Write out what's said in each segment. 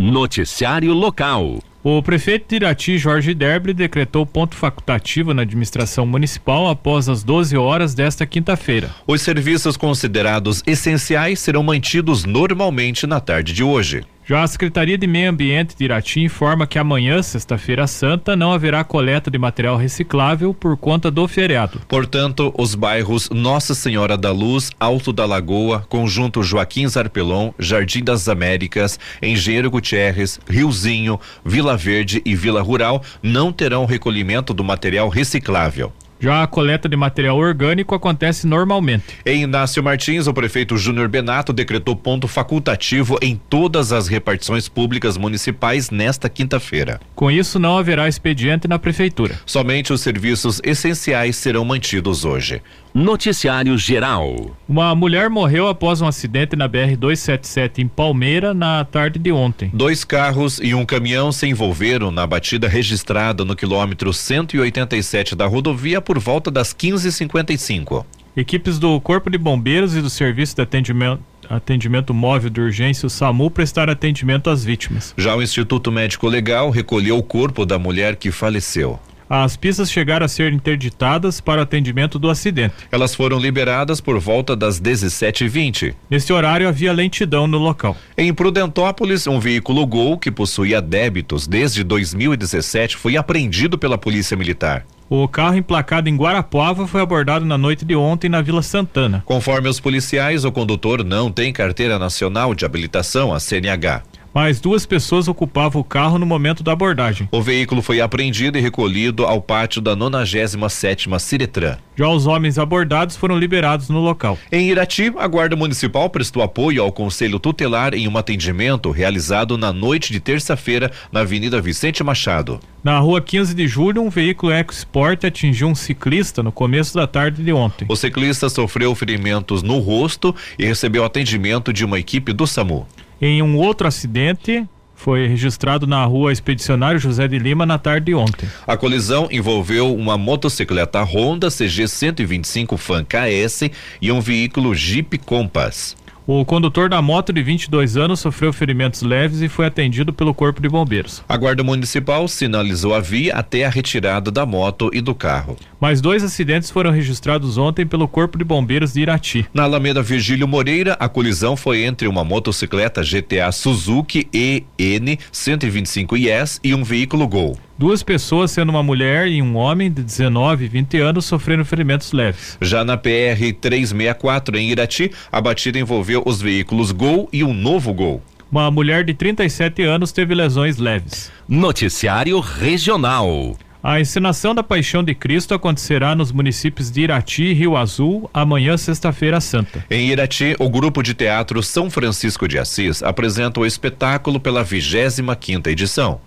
Noticiário Local. O prefeito de Irati, Jorge Derbre, decretou ponto facultativo na administração municipal após as 12 horas desta quinta-feira. Os serviços considerados essenciais serão mantidos normalmente na tarde de hoje. Já a Secretaria de Meio Ambiente de Irati informa que amanhã, sexta-feira santa, não haverá coleta de material reciclável por conta do feriado. Portanto, os bairros Nossa Senhora da Luz, Alto da Lagoa, Conjunto Joaquim Zarpelon, Jardim das Américas, Engenheiro Gutierrez, Riozinho, Vila Verde e Vila Rural não terão recolhimento do material reciclável. Já a coleta de material orgânico acontece normalmente. Em Inácio Martins, o prefeito Júnior Benato decretou ponto facultativo em todas as repartições públicas municipais nesta quinta-feira. Com isso, não haverá expediente na prefeitura. Somente os serviços essenciais serão mantidos hoje. Noticiário Geral. Uma mulher morreu após um acidente na BR-277 em Palmeira na tarde de ontem. Dois carros e um caminhão se envolveram na batida registrada no quilômetro 187 da rodovia por volta das 15h55. Equipes do Corpo de Bombeiros e do Serviço de Atendimento atendimento móvel de urgência, o SAMU, prestaram atendimento às vítimas. Já o Instituto Médico Legal recolheu o corpo da mulher que faleceu. As pistas chegaram a ser interditadas para o atendimento do acidente. Elas foram liberadas por volta das 17h20. Nesse horário havia lentidão no local. Em Prudentópolis, um veículo Gol que possuía débitos desde 2017 foi apreendido pela Polícia Militar. O carro emplacado em Guarapuava foi abordado na noite de ontem na Vila Santana. Conforme os policiais, o condutor não tem carteira nacional de habilitação, a CNH. Mais duas pessoas ocupavam o carro no momento da abordagem. O veículo foi apreendido e recolhido ao pátio da 97ª Ciretran. Já os homens abordados foram liberados no local. Em Irati, a Guarda Municipal prestou apoio ao Conselho Tutelar em um atendimento realizado na noite de terça-feira na Avenida Vicente Machado. Na rua 15 de julho, um veículo EcoSport atingiu um ciclista no começo da tarde de ontem. O ciclista sofreu ferimentos no rosto e recebeu atendimento de uma equipe do SAMU. Em um outro acidente, foi registrado na rua Expedicionário José de Lima na tarde de ontem. A colisão envolveu uma motocicleta Honda CG 125 Fan KS e um veículo Jeep Compass. O condutor da moto de 22 anos sofreu ferimentos leves e foi atendido pelo Corpo de Bombeiros. A Guarda Municipal sinalizou a via até a retirada da moto e do carro. Mais dois acidentes foram registrados ontem pelo Corpo de Bombeiros de Irati. Na Alameda Virgílio Moreira, a colisão foi entre uma motocicleta GTA Suzuki EN 125IS e um veículo Gol. Duas pessoas, sendo uma mulher e um homem de 19 e 20 anos, sofreram ferimentos leves. Já na PR 364 em Irati, a batida envolveu os veículos Gol e um novo Gol. Uma mulher de 37 anos teve lesões leves. Noticiário Regional. A encenação da Paixão de Cristo acontecerá nos municípios de Irati e Rio Azul amanhã, sexta-feira santa. Em Irati, o grupo de teatro São Francisco de Assis apresenta o espetáculo pela 25 quinta edição.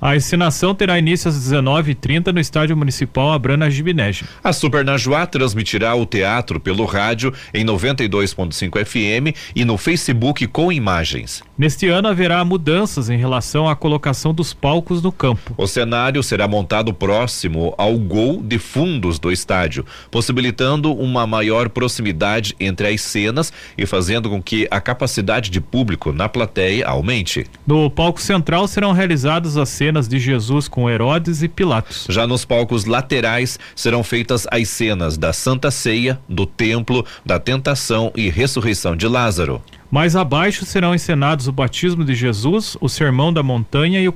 A encenação terá início às 19h30 no Estádio Municipal Abrana Gibinege. A Super Najuá transmitirá o teatro pelo rádio em 92.5 FM e no Facebook com imagens. Neste ano haverá mudanças em relação à colocação dos palcos no campo. O cenário será montado próximo ao gol de fundos do estádio, possibilitando uma maior proximidade entre as cenas e fazendo com que a capacidade de público na plateia aumente. No palco central serão realizadas as cenas de Jesus com Herodes e Pilatos. Já nos palcos laterais serão feitas as cenas da Santa Ceia, do Templo, da Tentação e Ressurreição de Lázaro. Mais abaixo serão encenados o batismo de Jesus, o sermão da montanha e o,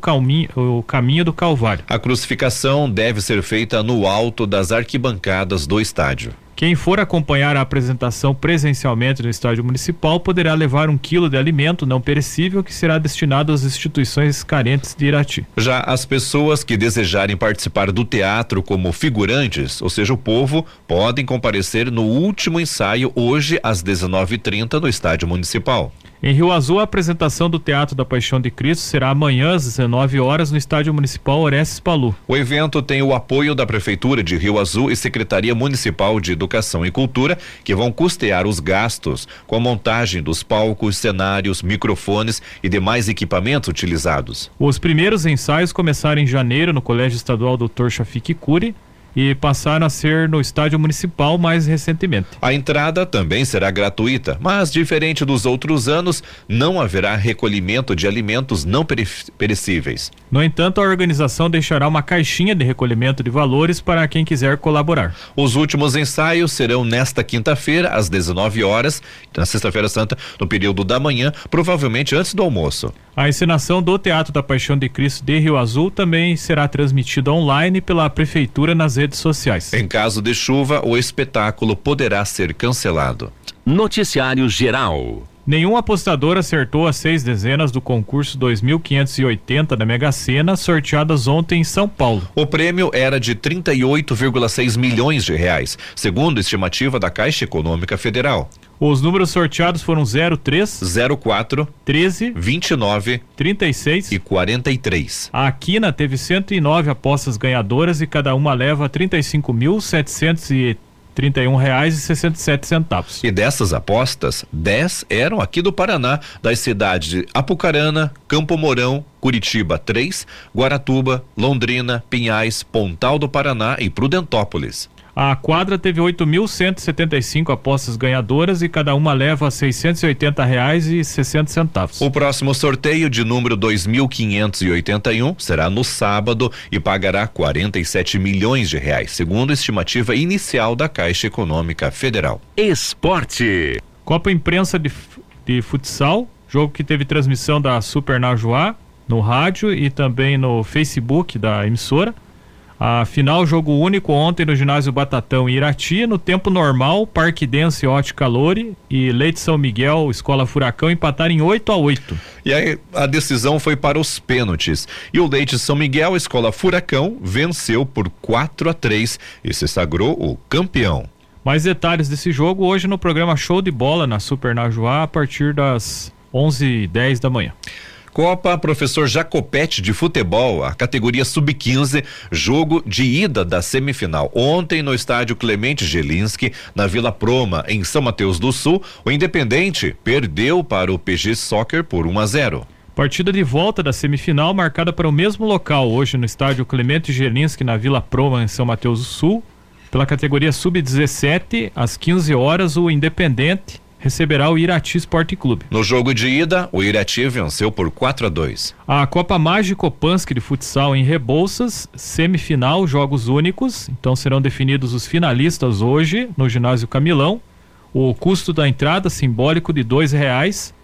o caminho do Calvário. A crucificação deve ser feita no alto das arquibancadas do estádio. Quem for acompanhar a apresentação presencialmente no estádio municipal poderá levar um quilo de alimento não perecível que será destinado às instituições carentes de Irati. Já as pessoas que desejarem participar do teatro como figurantes, ou seja, o povo, podem comparecer no último ensaio hoje às 19:30 no estádio municipal. Em Rio Azul, a apresentação do Teatro da Paixão de Cristo será amanhã às 19 horas no Estádio Municipal Orestes Palu. O evento tem o apoio da Prefeitura de Rio Azul e Secretaria Municipal de Educação e Cultura, que vão custear os gastos com a montagem dos palcos, cenários, microfones e demais equipamentos utilizados. Os primeiros ensaios começaram em janeiro no Colégio Estadual Dr. Shafik Cury e passaram a ser no estádio municipal mais recentemente. A entrada também será gratuita, mas diferente dos outros anos, não haverá recolhimento de alimentos não perecíveis. No entanto, a organização deixará uma caixinha de recolhimento de valores para quem quiser colaborar. Os últimos ensaios serão nesta quinta-feira às 19 horas, na sexta-feira santa, no período da manhã, provavelmente antes do almoço. A encenação do Teatro da Paixão de Cristo de Rio Azul também será transmitida online pela prefeitura nas redes sociais. Em caso de chuva, o espetáculo poderá ser cancelado. Noticiário Geral. Nenhum apostador acertou as seis dezenas do concurso 2580 da Mega Sena, sorteadas ontem em São Paulo. O prêmio era de 38,6 milhões de reais, segundo estimativa da Caixa Econômica Federal. Os números sorteados foram 03, 04, 13, 29, 36 e 43. A Quina teve 109 apostas ganhadoras e cada uma leva 35.730 trinta reais e sessenta e centavos. E dessas apostas, 10 eram aqui do Paraná, das cidades de Apucarana, Campo Mourão, Curitiba 3, Guaratuba, Londrina, Pinhais, Pontal do Paraná e Prudentópolis. A quadra teve 8.175 apostas ganhadoras e cada uma leva 680 reais e 60 centavos. O próximo sorteio de número 2.581 será no sábado e pagará 47 milhões de reais, segundo a estimativa inicial da Caixa Econômica Federal. Esporte. Copa Imprensa de, de Futsal, jogo que teve transmissão da Super Najuá no rádio e também no Facebook da emissora. A final, jogo único ontem no ginásio Batatão em Irati, no tempo normal, Parque Dense Ótica Lore e Leite São Miguel, Escola Furacão empataram em 8 a 8 E aí a decisão foi para os pênaltis. E o Leite São Miguel, Escola Furacão, venceu por 4 a 3 e se sagrou o campeão. Mais detalhes desse jogo hoje no programa Show de Bola na Super Najuá a partir das 11h10 da manhã. Copa Professor Jacopete de futebol, a categoria sub-15, jogo de ida da semifinal. Ontem no estádio Clemente Gelinski, na Vila Proma, em São Mateus do Sul, o Independente perdeu para o PG Soccer por 1 a 0. Partida de volta da semifinal marcada para o mesmo local hoje no estádio Clemente Gelinski na Vila Proma em São Mateus do Sul. Pela categoria sub-17, às 15 horas, o Independente receberá o Irati Sport Clube. No jogo de ida, o Irati venceu por 4 a 2. A Copa Mágico Pansky de futsal em Rebouças, semifinal, jogos únicos. Então serão definidos os finalistas hoje no ginásio Camilão. O custo da entrada simbólico de dois reais.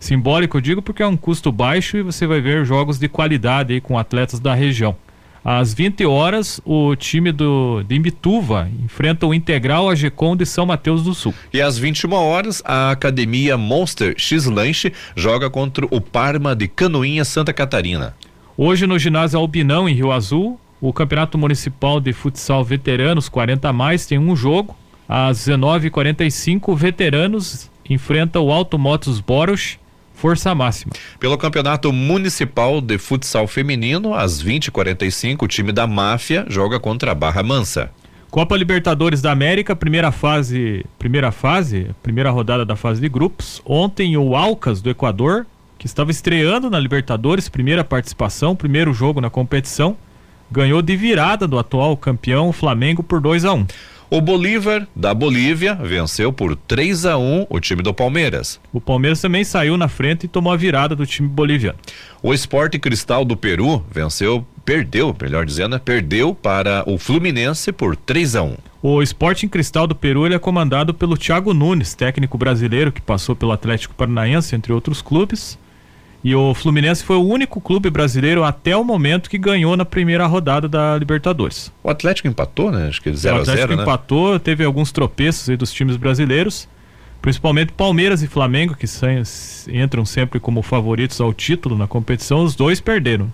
Simbólico eu digo porque é um custo baixo e você vai ver jogos de qualidade aí com atletas da região. Às 20 horas, o time do, de Imbituva enfrenta o Integral AGCOM de São Mateus do Sul. E às 21 horas, a Academia Monster X Lanche joga contra o Parma de Canoinha, Santa Catarina. Hoje, no ginásio Albinão, em Rio Azul, o Campeonato Municipal de Futsal Veteranos 40 mais tem um jogo. Às 19h45, Veteranos enfrenta o Alto Motos Boros força máxima. Pelo Campeonato Municipal de Futsal Feminino, às 20h45, o time da Máfia joga contra a Barra Mansa. Copa Libertadores da América, primeira fase, primeira fase, primeira rodada da fase de grupos. Ontem o Alcas do Equador, que estava estreando na Libertadores, primeira participação, primeiro jogo na competição, ganhou de virada do atual campeão Flamengo por 2 a 1. Um. O Bolívar, da Bolívia, venceu por 3 a 1 o time do Palmeiras. O Palmeiras também saiu na frente e tomou a virada do time boliviano. O Esporte Cristal do Peru venceu, perdeu, melhor dizendo, né? perdeu para o Fluminense por 3 a 1 o Sporting Cristal do Peru ele é comandado pelo Thiago Nunes, técnico brasileiro que passou pelo Atlético Paranaense, entre outros clubes. E o Fluminense foi o único clube brasileiro até o momento que ganhou na primeira rodada da Libertadores. O Atlético empatou, né? Acho que 0 a 0 O Atlético né? empatou, teve alguns tropeços aí dos times brasileiros, principalmente Palmeiras e Flamengo, que entram sempre como favoritos ao título na competição, os dois perderam.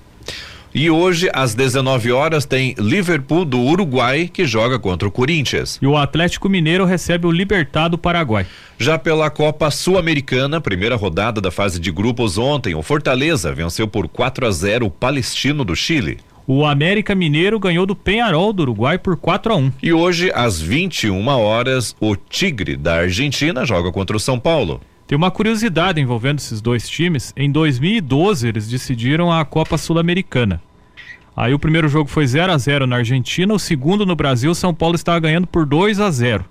E hoje, às 19 horas, tem Liverpool do Uruguai que joga contra o Corinthians. E o Atlético Mineiro recebe o Libertado Paraguai. Já pela Copa Sul-Americana, primeira rodada da fase de grupos ontem, o Fortaleza venceu por 4 a 0 o Palestino do Chile. O América Mineiro ganhou do Penharol do Uruguai por 4 a 1. E hoje, às 21 horas, o Tigre da Argentina joga contra o São Paulo. Tem uma curiosidade envolvendo esses dois times. Em 2012, eles decidiram a Copa Sul-Americana. Aí o primeiro jogo foi 0 a 0 na Argentina, o segundo no Brasil, São Paulo estava ganhando por 2 a 0.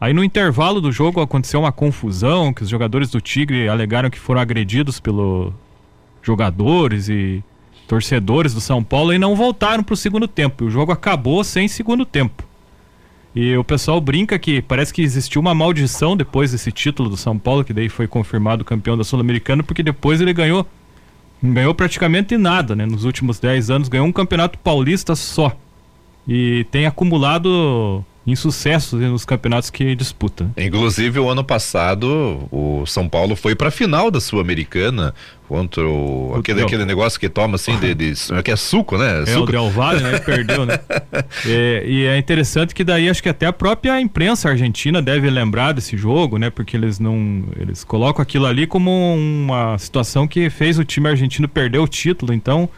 Aí no intervalo do jogo aconteceu uma confusão, que os jogadores do Tigre alegaram que foram agredidos pelos jogadores e torcedores do São Paulo e não voltaram para o segundo tempo. O jogo acabou sem segundo tempo. E o pessoal brinca que parece que existiu uma maldição depois desse título do São Paulo, que daí foi confirmado campeão da Sul-Americana, porque depois ele ganhou ganhou praticamente nada, né? Nos últimos 10 anos ganhou um campeonato paulista só. E tem acumulado insucessos nos campeonatos que disputa. Inclusive, o ano passado, o São Paulo foi para a final da Sul-Americana contra o, aquele, aquele negócio que toma assim de, de, que é suco, né? É suco. o Del Valle, né? Perdeu, né? É, e é interessante que daí acho que até a própria imprensa argentina deve lembrar desse jogo, né? Porque eles não eles colocam aquilo ali como uma situação que fez o time argentino perder o título, então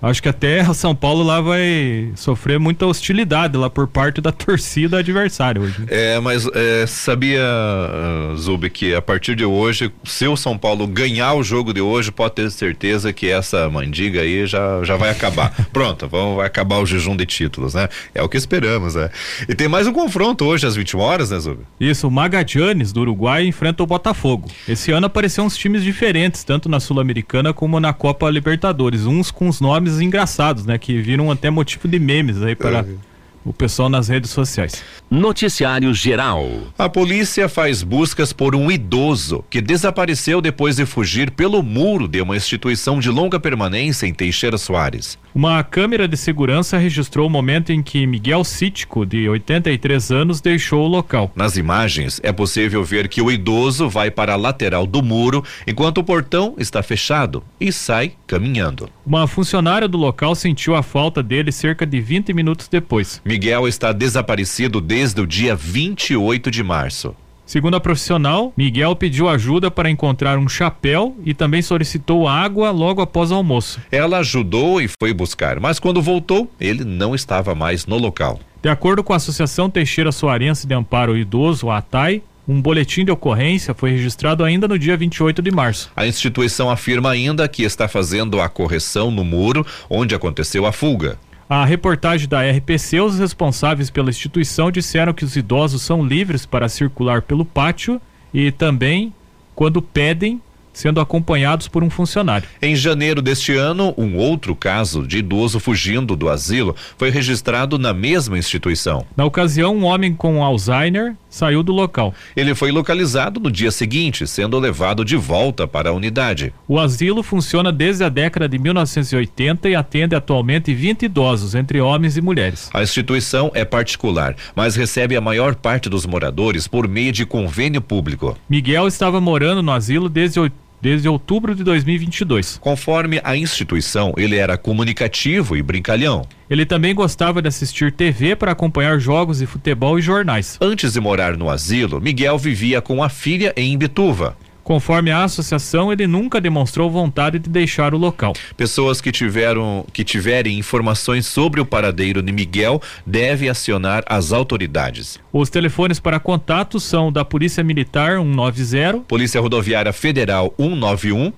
Acho que até o São Paulo lá vai sofrer muita hostilidade lá por parte da torcida adversária hoje. É, mas é, sabia, uh, Zub, que a partir de hoje, se o São Paulo ganhar o jogo de hoje, pode ter certeza que essa mandiga aí já, já vai acabar. Pronto, vamos, vai acabar o jejum de títulos, né? É o que esperamos, né? E tem mais um confronto hoje às 21 horas, né, Zub? Isso, o Magallanes do Uruguai enfrenta o Botafogo. Esse ano apareceram uns times diferentes, tanto na Sul-Americana como na Copa Libertadores, uns com os nomes nomes engraçados, né? Que viram até motivo de memes aí para uhum. o pessoal nas redes sociais. Noticiário Geral. A polícia faz buscas por um idoso que desapareceu depois de fugir pelo muro de uma instituição de longa permanência em Teixeira Soares. Uma câmera de segurança registrou o momento em que Miguel Cítico, de 83 anos, deixou o local. Nas imagens, é possível ver que o idoso vai para a lateral do muro enquanto o portão está fechado e sai caminhando. Uma funcionária do local sentiu a falta dele cerca de 20 minutos depois. Miguel está desaparecido desde o dia 28 de março. Segundo a profissional, Miguel pediu ajuda para encontrar um chapéu e também solicitou água logo após o almoço. Ela ajudou e foi buscar, mas quando voltou, ele não estava mais no local. De acordo com a Associação Teixeira Soarense de Amparo Idoso, a ATAI, um boletim de ocorrência foi registrado ainda no dia 28 de março. A instituição afirma ainda que está fazendo a correção no muro onde aconteceu a fuga. A reportagem da RPC, os responsáveis pela instituição disseram que os idosos são livres para circular pelo pátio e também, quando pedem, sendo acompanhados por um funcionário. Em janeiro deste ano, um outro caso de idoso fugindo do asilo foi registrado na mesma instituição. Na ocasião, um homem com Alzheimer saiu do local. Ele foi localizado no dia seguinte, sendo levado de volta para a unidade. O asilo funciona desde a década de 1980 e atende atualmente 20 idosos, entre homens e mulheres. A instituição é particular, mas recebe a maior parte dos moradores por meio de convênio público. Miguel estava morando no asilo desde desde outubro de 2022. Conforme a instituição, ele era comunicativo e brincalhão. Ele também gostava de assistir TV para acompanhar jogos de futebol e jornais. Antes de morar no asilo, Miguel vivia com a filha em Imbituva. Conforme a associação, ele nunca demonstrou vontade de deixar o local. Pessoas que tiveram que tiverem informações sobre o paradeiro de Miguel devem acionar as autoridades. Os telefones para contato são da Polícia Militar 190, Polícia Rodoviária Federal 191,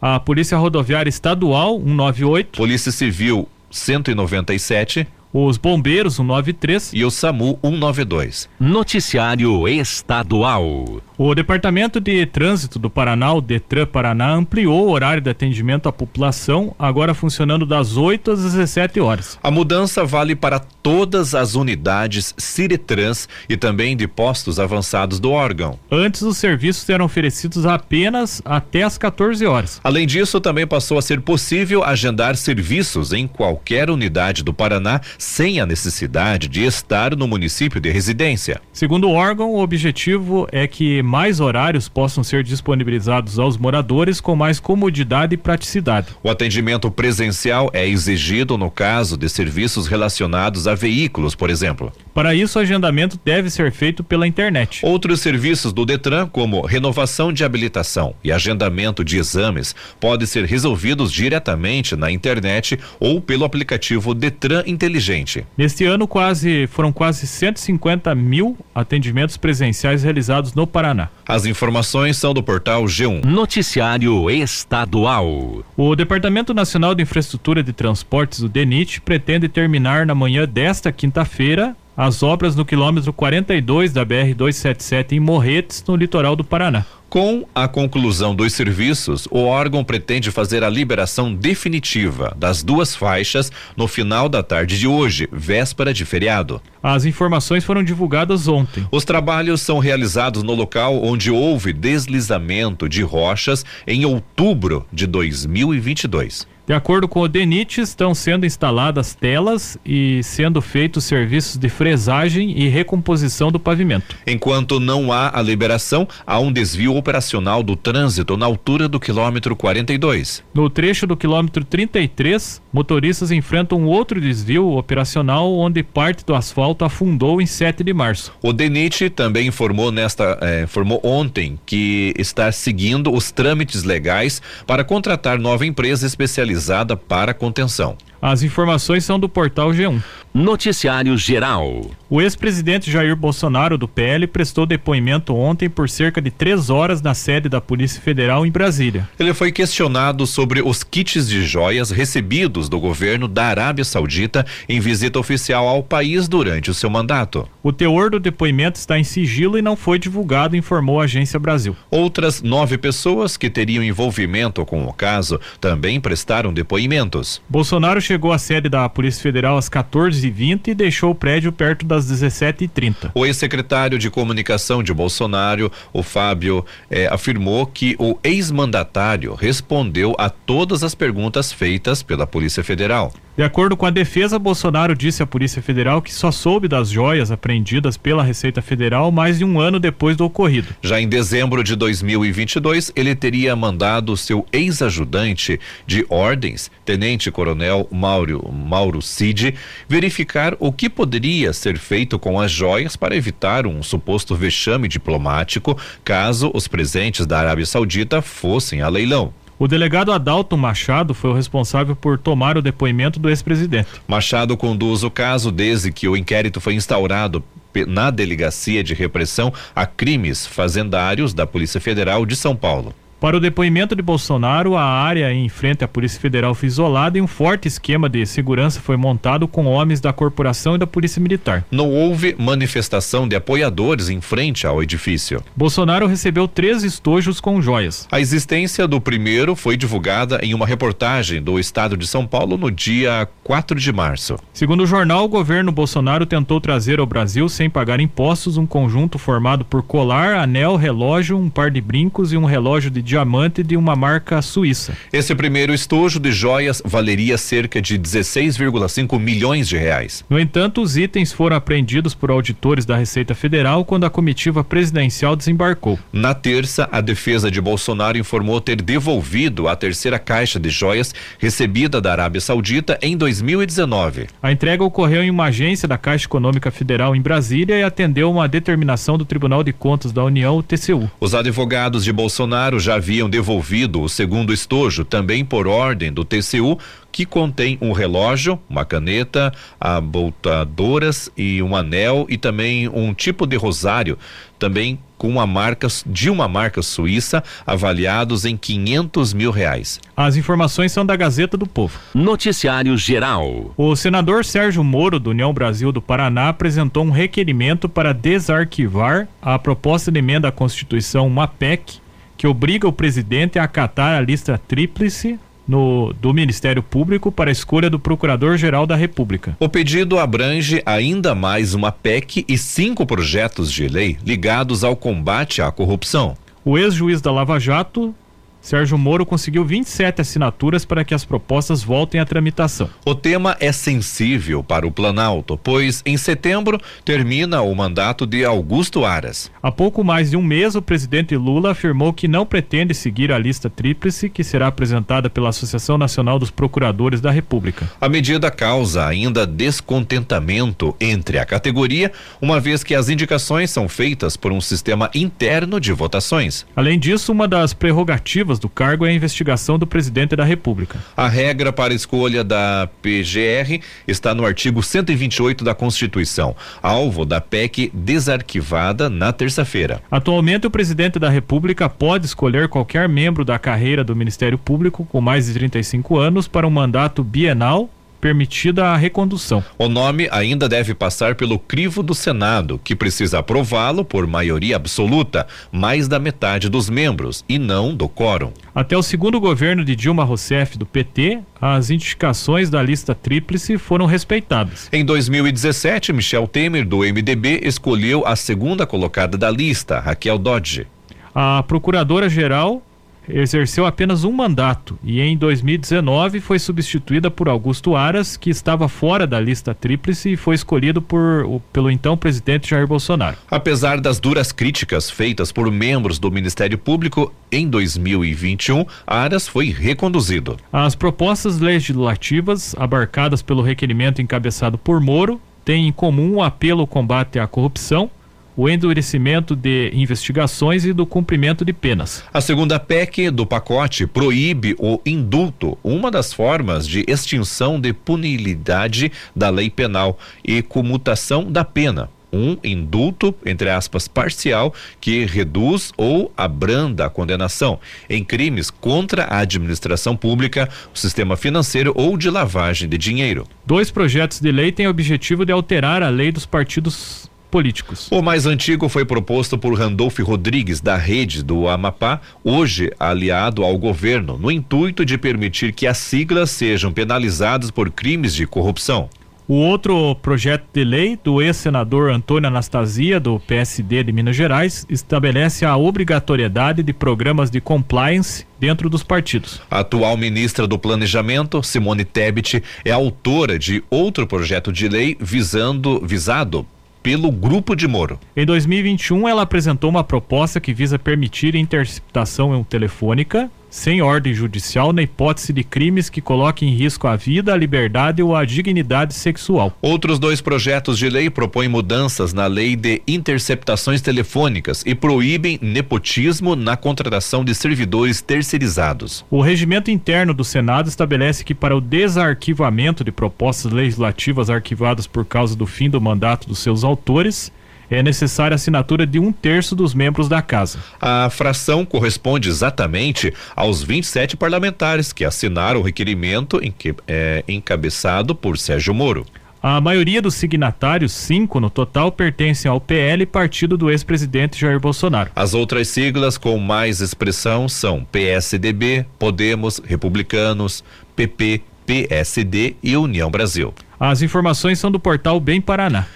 a Polícia Rodoviária Estadual 198, Polícia Civil 197, os Bombeiros 193 e o SAMU 192. Noticiário Estadual. O Departamento de Trânsito do Paraná, o Detran Paraná, ampliou o horário de atendimento à população, agora funcionando das 8 às 17 horas. A mudança vale para todas as unidades Ciretrans e também de postos avançados do órgão. Antes, os serviços eram oferecidos apenas até às 14 horas. Além disso, também passou a ser possível agendar serviços em qualquer unidade do Paraná sem a necessidade de estar no município de residência. Segundo o órgão, o objetivo é que mais horários possam ser disponibilizados aos moradores com mais comodidade e praticidade. O atendimento presencial é exigido no caso de serviços relacionados a veículos, por exemplo. Para isso, o agendamento deve ser feito pela internet. Outros serviços do Detran, como renovação de habilitação e agendamento de exames, podem ser resolvidos diretamente na internet ou pelo aplicativo Detran Inteligente abrangente. Neste ano, quase foram quase 150 mil atendimentos presenciais realizados no Paraná. As informações são do portal G1. Noticiário Estadual. O Departamento Nacional de Infraestrutura de Transportes, o DENIT, pretende terminar na manhã desta quinta-feira as obras no quilômetro 42 da BR-277 em Morretes, no litoral do Paraná. Com a conclusão dos serviços, o órgão pretende fazer a liberação definitiva das duas faixas no final da tarde de hoje, véspera de feriado. As informações foram divulgadas ontem. Os trabalhos são realizados no local onde houve deslizamento de rochas em outubro de 2022. De acordo com o DENIT, estão sendo instaladas telas e sendo feitos serviços de fresagem e recomposição do pavimento. Enquanto não há a liberação, há um desvio operacional do trânsito na altura do quilômetro 42. No trecho do quilômetro 33, motoristas enfrentam outro desvio operacional onde parte do asfalto afundou em 7 de março. O DENIT também informou nesta eh, informou ontem que está seguindo os trâmites legais para contratar nova empresa especializada para contenção. As informações são do portal G1. Noticiário Geral. O ex-presidente Jair Bolsonaro, do PL, prestou depoimento ontem por cerca de três horas na sede da Polícia Federal em Brasília. Ele foi questionado sobre os kits de joias recebidos do governo da Arábia Saudita em visita oficial ao país durante o seu mandato. O teor do depoimento está em sigilo e não foi divulgado, informou a Agência Brasil. Outras nove pessoas que teriam envolvimento com o caso também prestaram depoimentos. Bolsonaro chegou à sede da Polícia Federal às 14h20 e deixou o prédio perto das 17h30. O ex-secretário de comunicação de Bolsonaro, o Fábio, eh, afirmou que o ex-mandatário respondeu a todas as perguntas feitas pela Polícia Federal. De acordo com a defesa, Bolsonaro disse à Polícia Federal que só soube das joias apreendidas pela Receita Federal mais de um ano depois do ocorrido. Já em dezembro de 2022, ele teria mandado seu ex-ajudante de ordens, tenente-coronel Mauro, Mauro Cid, verificar o que poderia ser feito com as joias para evitar um suposto vexame diplomático caso os presentes da Arábia Saudita fossem a leilão. O delegado Adalto Machado foi o responsável por tomar o depoimento do ex-presidente. Machado conduz o caso desde que o inquérito foi instaurado na Delegacia de Repressão a Crimes Fazendários da Polícia Federal de São Paulo. Para o depoimento de Bolsonaro, a área em frente à Polícia Federal foi isolada e um forte esquema de segurança foi montado com homens da corporação e da Polícia Militar. Não houve manifestação de apoiadores em frente ao edifício. Bolsonaro recebeu três estojos com joias. A existência do primeiro foi divulgada em uma reportagem do Estado de São Paulo no dia 4 de março. Segundo o jornal, o governo Bolsonaro tentou trazer ao Brasil, sem pagar impostos, um conjunto formado por colar, anel, relógio, um par de brincos e um relógio de diamante de uma marca suíça. Esse primeiro estojo de joias valeria cerca de 16,5 milhões de reais. No entanto, os itens foram apreendidos por auditores da Receita Federal quando a comitiva presidencial desembarcou. Na terça, a defesa de Bolsonaro informou ter devolvido a terceira caixa de joias recebida da Arábia Saudita em 2019. A entrega ocorreu em uma agência da Caixa Econômica Federal em Brasília e atendeu uma determinação do Tribunal de Contas da União, o TCU. Os advogados de Bolsonaro já haviam devolvido o segundo estojo, também por ordem do TCU, que contém um relógio, uma caneta, abultadoras e um anel e também um tipo de rosário, também com uma marca de uma marca suíça, avaliados em 500 mil reais. As informações são da Gazeta do Povo. Noticiário Geral. O senador Sérgio Moro, do União Brasil do Paraná, apresentou um requerimento para desarquivar a proposta de emenda à Constituição, uma PEC, que obriga o presidente a acatar a lista tríplice no, do Ministério Público para a escolha do Procurador-Geral da República. O pedido abrange ainda mais uma PEC e cinco projetos de lei ligados ao combate à corrupção. O ex-juiz da Lava Jato Sérgio Moro conseguiu 27 assinaturas para que as propostas voltem à tramitação. O tema é sensível para o Planalto, pois em setembro termina o mandato de Augusto Aras. Há pouco mais de um mês, o presidente Lula afirmou que não pretende seguir a lista tríplice que será apresentada pela Associação Nacional dos Procuradores da República. A medida causa ainda descontentamento entre a categoria, uma vez que as indicações são feitas por um sistema interno de votações. Além disso, uma das prerrogativas do cargo é a investigação do presidente da República. A regra para a escolha da PGR está no artigo 128 da Constituição, alvo da PEC desarquivada na terça-feira. Atualmente, o presidente da República pode escolher qualquer membro da carreira do Ministério Público com mais de 35 anos para um mandato bienal permitida a recondução. O nome ainda deve passar pelo crivo do Senado, que precisa aprová-lo por maioria absoluta, mais da metade dos membros, e não do quórum. Até o segundo governo de Dilma Rousseff, do PT, as indicações da lista tríplice foram respeitadas. Em 2017, Michel Temer, do MDB, escolheu a segunda colocada da lista, Raquel Dodge. A procuradora-geral exerceu apenas um mandato e em 2019 foi substituída por Augusto Aras, que estava fora da lista tríplice e foi escolhido por, pelo então presidente Jair Bolsonaro. Apesar das duras críticas feitas por membros do Ministério Público, em 2021, Aras foi reconduzido. As propostas legislativas abarcadas pelo requerimento encabeçado por Moro têm em comum o apelo ao combate à corrupção o endurecimento de investigações e do cumprimento de penas. A segunda PEC do pacote proíbe o indulto, uma das formas de extinção de punibilidade da lei penal e comutação da pena um indulto, entre aspas, parcial, que reduz ou abranda a condenação em crimes contra a administração pública, o sistema financeiro ou de lavagem de dinheiro. Dois projetos de lei têm o objetivo de alterar a lei dos partidos políticos. O mais antigo foi proposto por Randolfo Rodrigues, da rede do Amapá, hoje aliado ao governo, no intuito de permitir que as siglas sejam penalizadas por crimes de corrupção. O outro projeto de lei do ex-senador Antônio Anastasia, do PSD de Minas Gerais, estabelece a obrigatoriedade de programas de compliance dentro dos partidos. A atual ministra do Planejamento, Simone Tebet, é autora de outro projeto de lei visando visado pelo Grupo de Moro. Em 2021, ela apresentou uma proposta que visa permitir interceptação telefônica sem ordem judicial na hipótese de crimes que coloquem em risco a vida, a liberdade ou a dignidade sexual. Outros dois projetos de lei propõem mudanças na lei de interceptações telefônicas e proíbem nepotismo na contratação de servidores terceirizados. O regimento interno do Senado estabelece que para o desarquivamento de propostas legislativas arquivadas por causa do fim do mandato dos seus autores, é necessária a assinatura de um terço dos membros da casa. A fração corresponde exatamente aos 27 parlamentares que assinaram o requerimento em que, é, encabeçado por Sérgio Moro. A maioria dos signatários, cinco no total, pertencem ao PL, partido do ex-presidente Jair Bolsonaro. As outras siglas com mais expressão são PSDB, Podemos, Republicanos, PP, PSD e União Brasil. As informações são do portal Bem Paraná.